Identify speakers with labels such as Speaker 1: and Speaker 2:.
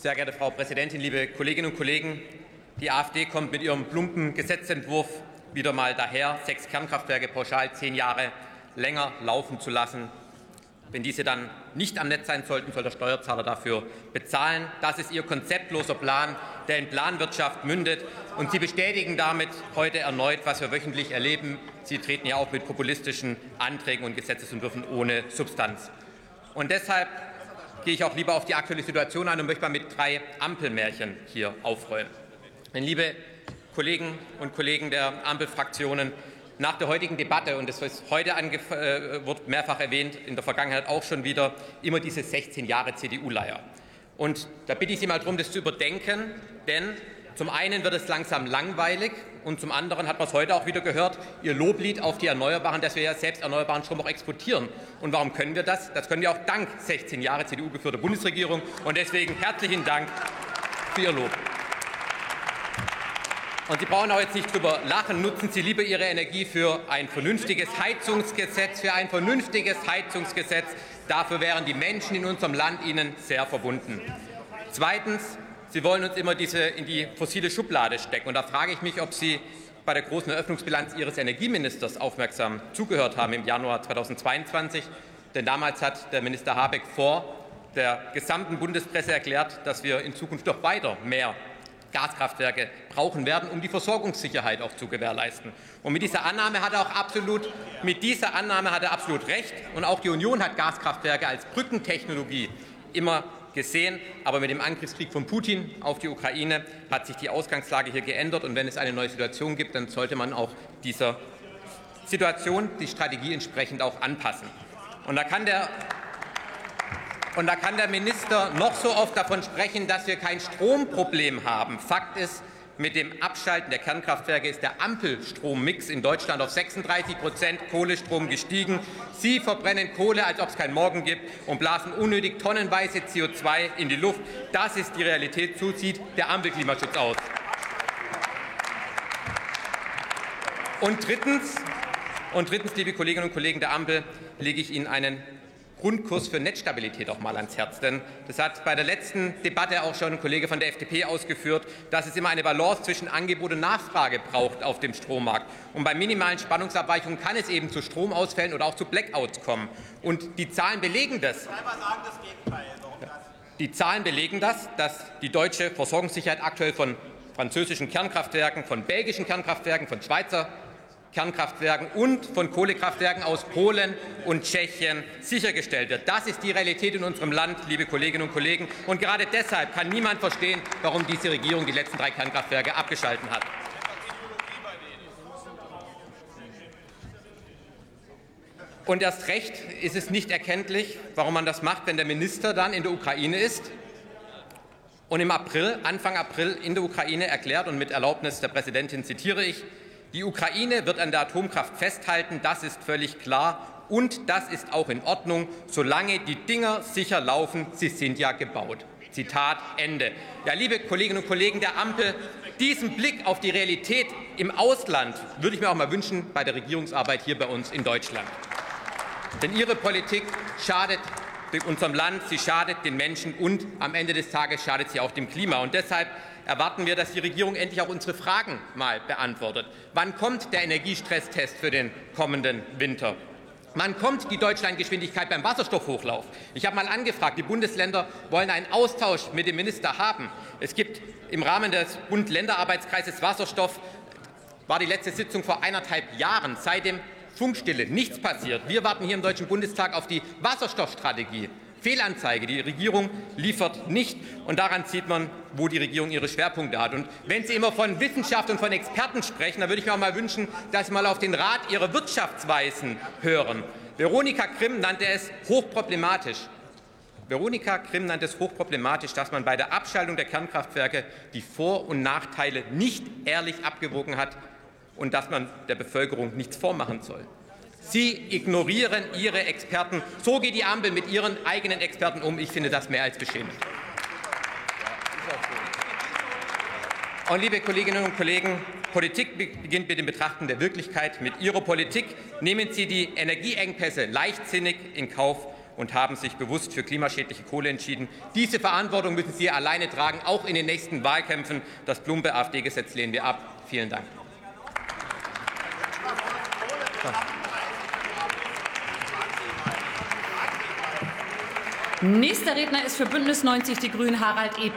Speaker 1: Sehr geehrte Frau Präsidentin, liebe Kolleginnen und Kollegen! Die AfD kommt mit ihrem plumpen Gesetzentwurf wieder mal daher, sechs Kernkraftwerke pauschal zehn Jahre länger laufen zu lassen. Wenn diese dann nicht am Netz sein sollten, soll der Steuerzahler dafür bezahlen. Das ist Ihr konzeptloser Plan, der in Planwirtschaft mündet. Und Sie bestätigen damit heute erneut, was wir wöchentlich erleben. Sie treten ja auch mit populistischen Anträgen und Gesetzesentwürfen ohne Substanz. Und deshalb gehe ich auch lieber auf die aktuelle Situation ein und möchte mal mit drei Ampelmärchen hier aufräumen. Denn, liebe Kollegen und Kollegen der Ampelfraktionen, nach der heutigen Debatte, und das ist heute äh, wird mehrfach erwähnt, in der Vergangenheit auch schon wieder, immer diese 16 Jahre CDU-Leier. Und da bitte ich Sie mal darum, das zu überdenken, denn zum einen wird es langsam langweilig und zum anderen hat man es heute auch wieder gehört, Ihr Loblied auf die Erneuerbaren, dass wir ja selbst erneuerbaren Strom auch exportieren. Und warum können wir das? Das können wir auch dank 16 Jahre CDU-geführter Bundesregierung. Und deswegen herzlichen Dank für Ihr Lob. Und Sie brauchen auch jetzt nicht drüber lachen. Nutzen Sie lieber Ihre Energie für ein vernünftiges Heizungsgesetz, für ein vernünftiges Heizungsgesetz. Dafür wären die Menschen in unserem Land Ihnen sehr verbunden. Zweitens, Sie wollen uns immer diese in die fossile Schublade stecken. Und da frage ich mich, ob Sie bei der großen Eröffnungsbilanz Ihres Energieministers aufmerksam zugehört haben im Januar 2022. Denn damals hat der Minister Habeck vor der gesamten Bundespresse erklärt, dass wir in Zukunft doch weiter mehr Gaskraftwerke brauchen werden, um die Versorgungssicherheit auch zu gewährleisten. Und mit dieser Annahme hat er auch absolut, mit dieser Annahme hat er absolut recht. Und auch die Union hat Gaskraftwerke als Brückentechnologie immer gesehen. Aber mit dem Angriffskrieg von Putin auf die Ukraine hat sich die Ausgangslage hier geändert. Und wenn es eine neue Situation gibt, dann sollte man auch dieser Situation die Strategie entsprechend auch anpassen. Und da kann der und da kann der Minister noch so oft davon sprechen, dass wir kein Stromproblem haben. Fakt ist, mit dem Abschalten der Kernkraftwerke ist der Ampelstrommix in Deutschland auf 36 Prozent Kohlestrom gestiegen. Sie verbrennen Kohle, als ob es keinen Morgen gibt, und blasen unnötig tonnenweise CO2 in die Luft. Das ist die Realität. So sieht der Ampelklimaschutz aus. Und drittens, und drittens, liebe Kolleginnen und Kollegen der Ampel, lege ich Ihnen einen Grundkurs für Netzstabilität auch mal ans Herz. Denn das hat bei der letzten Debatte auch schon ein Kollege von der FDP ausgeführt, dass es immer eine Balance zwischen Angebot und Nachfrage braucht auf dem Strommarkt. Und bei minimalen Spannungsabweichungen kann es eben zu Stromausfällen oder auch zu Blackouts kommen. Und die Zahlen belegen das. Die Zahlen belegen das, dass die deutsche Versorgungssicherheit aktuell von französischen Kernkraftwerken, von belgischen Kernkraftwerken, von Schweizer Kernkraftwerken und von Kohlekraftwerken aus Polen und Tschechien sichergestellt wird. Das ist die Realität in unserem Land, liebe Kolleginnen und Kollegen. Und gerade deshalb kann niemand verstehen, warum diese Regierung die letzten drei Kernkraftwerke abgeschaltet hat. Und erst recht ist es nicht erkenntlich, warum man das macht, wenn der Minister dann in der Ukraine ist und im April, Anfang April in der Ukraine erklärt und mit Erlaubnis der Präsidentin zitiere ich, die Ukraine wird an der Atomkraft festhalten, das ist völlig klar. Und das ist auch in Ordnung, solange die Dinger sicher laufen. Sie sind ja gebaut. Zitat Ende. Ja, liebe Kolleginnen und Kollegen der Ampel, diesen Blick auf die Realität im Ausland würde ich mir auch mal wünschen bei der Regierungsarbeit hier bei uns in Deutschland. Denn Ihre Politik schadet unserem Land, sie schadet den Menschen und am Ende des Tages schadet sie auch dem Klima. Und deshalb erwarten wir, dass die Regierung endlich auch unsere Fragen mal beantwortet. Wann kommt der Energiestresstest für den kommenden Winter? Wann kommt die Deutschlandgeschwindigkeit beim Wasserstoffhochlauf? Ich habe mal angefragt, die Bundesländer wollen einen Austausch mit dem Minister haben. Es gibt im Rahmen des Bund-Länder-Arbeitskreises Wasserstoff, war die letzte Sitzung vor eineinhalb Jahren, seitdem Funkstille, nichts passiert. Wir warten hier im Deutschen Bundestag auf die Wasserstoffstrategie. Fehlanzeige. Die Regierung liefert nicht. Und daran sieht man, wo die Regierung ihre Schwerpunkte hat. Und wenn Sie immer von Wissenschaft und von Experten sprechen, dann würde ich mir auch mal wünschen, dass Sie mal auf den Rat Ihrer Wirtschaftsweisen hören. Veronika Grimm nannte es hochproblematisch. Veronika Grimm nannte es hochproblematisch, dass man bei der Abschaltung der Kernkraftwerke die Vor- und Nachteile nicht ehrlich abgewogen hat und dass man der Bevölkerung nichts vormachen soll. Sie ignorieren Ihre Experten. So geht die Ampel mit Ihren eigenen Experten um. Ich finde das mehr als beschämend. Und liebe Kolleginnen und Kollegen, Politik beginnt mit dem Betrachten der Wirklichkeit. Mit Ihrer Politik nehmen Sie die Energieengpässe leichtsinnig in Kauf und haben sich bewusst für klimaschädliche Kohle entschieden. Diese Verantwortung müssen Sie alleine tragen, auch in den nächsten Wahlkämpfen. Das plumpe AfD-Gesetz lehnen wir ab. Vielen Dank.
Speaker 2: Nächster Redner ist für Bündnis 90 Die Grünen Harald Ebner.